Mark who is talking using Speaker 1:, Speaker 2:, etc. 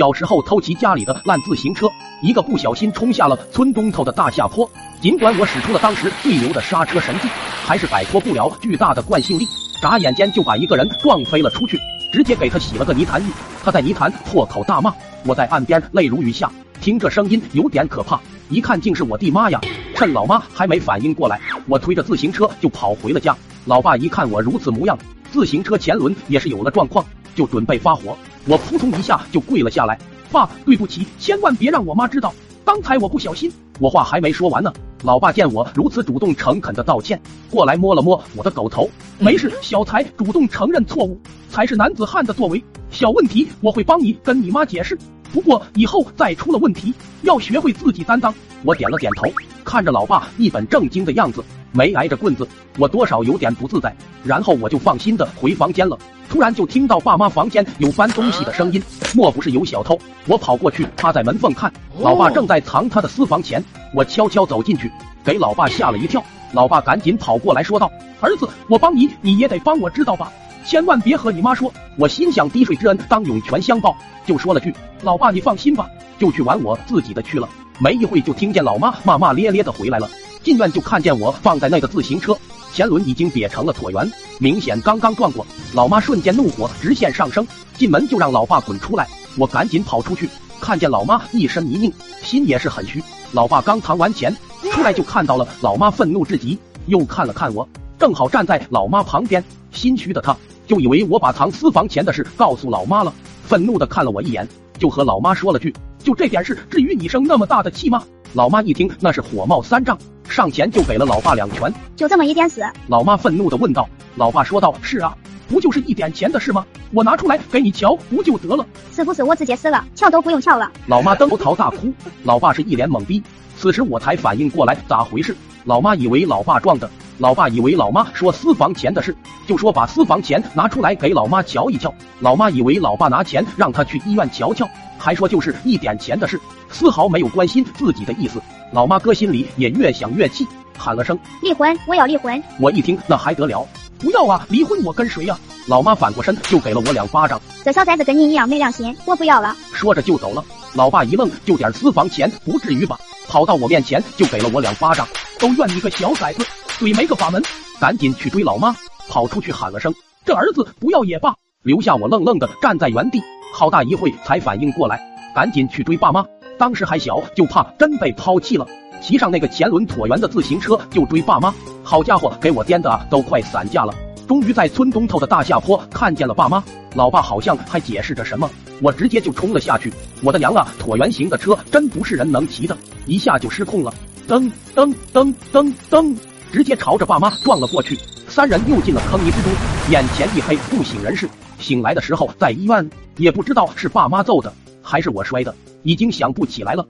Speaker 1: 小时候偷骑家里的烂自行车，一个不小心冲下了村东头的大下坡。尽管我使出了当时最牛的刹车神技，还是摆脱不了巨大的惯性力，眨眼间就把一个人撞飞了出去，直接给他洗了个泥潭浴。他在泥潭破口大骂，我在岸边泪如雨下，听这声音有点可怕，一看竟是我弟妈呀！趁老妈还没反应过来，我推着自行车就跑回了家。老爸一看我如此模样，自行车前轮也是有了状况，就准备发火。我扑通一下就跪了下来，爸，对不起，千万别让我妈知道，刚才我不小心。我话还没说完呢，老爸见我如此主动诚恳的道歉，过来摸了摸我的狗头，没事，小才主动承认错误才是男子汉的作为，小问题我会帮你跟你妈解释，不过以后再出了问题要学会自己担当。我点了点头，看着老爸一本正经的样子，没挨着棍子，我多少有点不自在，然后我就放心的回房间了。突然就听到爸妈房间有搬东西的声音，莫不是有小偷？我跑过去，趴在门缝看，老爸正在藏他的私房钱。我悄悄走进去，给老爸吓了一跳。老爸赶紧跑过来，说道：“儿子，我帮你，你也得帮我知道吧？千万别和你妈说。”我心想滴水之恩当涌泉相报，就说了句：“老爸，你放心吧。”就去玩我自己的去了。没一会就听见老妈骂骂咧咧的回来了，进院就看见我放在那个自行车。前轮已经瘪成了椭圆，明显刚刚撞过。老妈瞬间怒火直线上升，进门就让老爸滚出来。我赶紧跑出去，看见老妈一身泥泞，心也是很虚。老爸刚藏完钱出来，就看到了老妈愤怒至极，又看了看我，正好站在老妈旁边。心虚的他就以为我把藏私房钱的事告诉老妈了，愤怒的看了我一眼，就和老妈说了句：“就这点事，至于你生那么大的气吗？”老妈一听，那是火冒三丈。上前就给了老爸两拳，
Speaker 2: 就这么一点死？
Speaker 1: 老妈愤怒的问道。老爸说道：“是啊，不就是一点钱的事吗？我拿出来给你瞧，不就得了？
Speaker 2: 是不是我直接撕了，瞧都不用瞧了？”
Speaker 1: 老妈登头大哭，老爸是一脸懵逼。此时我才反应过来咋回事，老妈以为老爸撞的，老爸以为老妈说私房钱的事，就说把私房钱拿出来给老妈瞧一瞧。老妈以为老爸拿钱让他去医院瞧瞧，还说就是一点钱的事，丝毫没有关心自己的意思。老妈哥心里也越想越气，喊了声
Speaker 2: 离婚，我要离婚。
Speaker 1: 我一听那还得了，不要啊，离婚我跟谁呀？老妈反过身就给了我两巴掌，
Speaker 2: 这小崽子跟你一样没良心，我不要了。
Speaker 1: 说着就走了。老爸一愣，就点私房钱不至于吧？跑到我面前就给了我两巴掌，都怨你个小崽子，嘴没个法门。赶紧去追老妈，跑出去喊了声这儿子不要也罢，留下我愣愣的站在原地，好大一会才反应过来，赶紧去追爸妈。当时还小，就怕真被抛弃了，骑上那个前轮椭圆的自行车就追爸妈。好家伙，给我颠的都快散架了。终于在村东头的大下坡看见了爸妈，老爸好像还解释着什么，我直接就冲了下去。我的娘啊，椭圆形的车真不是人能骑的，一下就失控了，噔噔噔噔噔，直接朝着爸妈撞了过去。三人又进了坑泥之中，眼前一黑，不省人事。醒来的时候在医院，也不知道是爸妈揍的还是我摔的。已经想不起来了。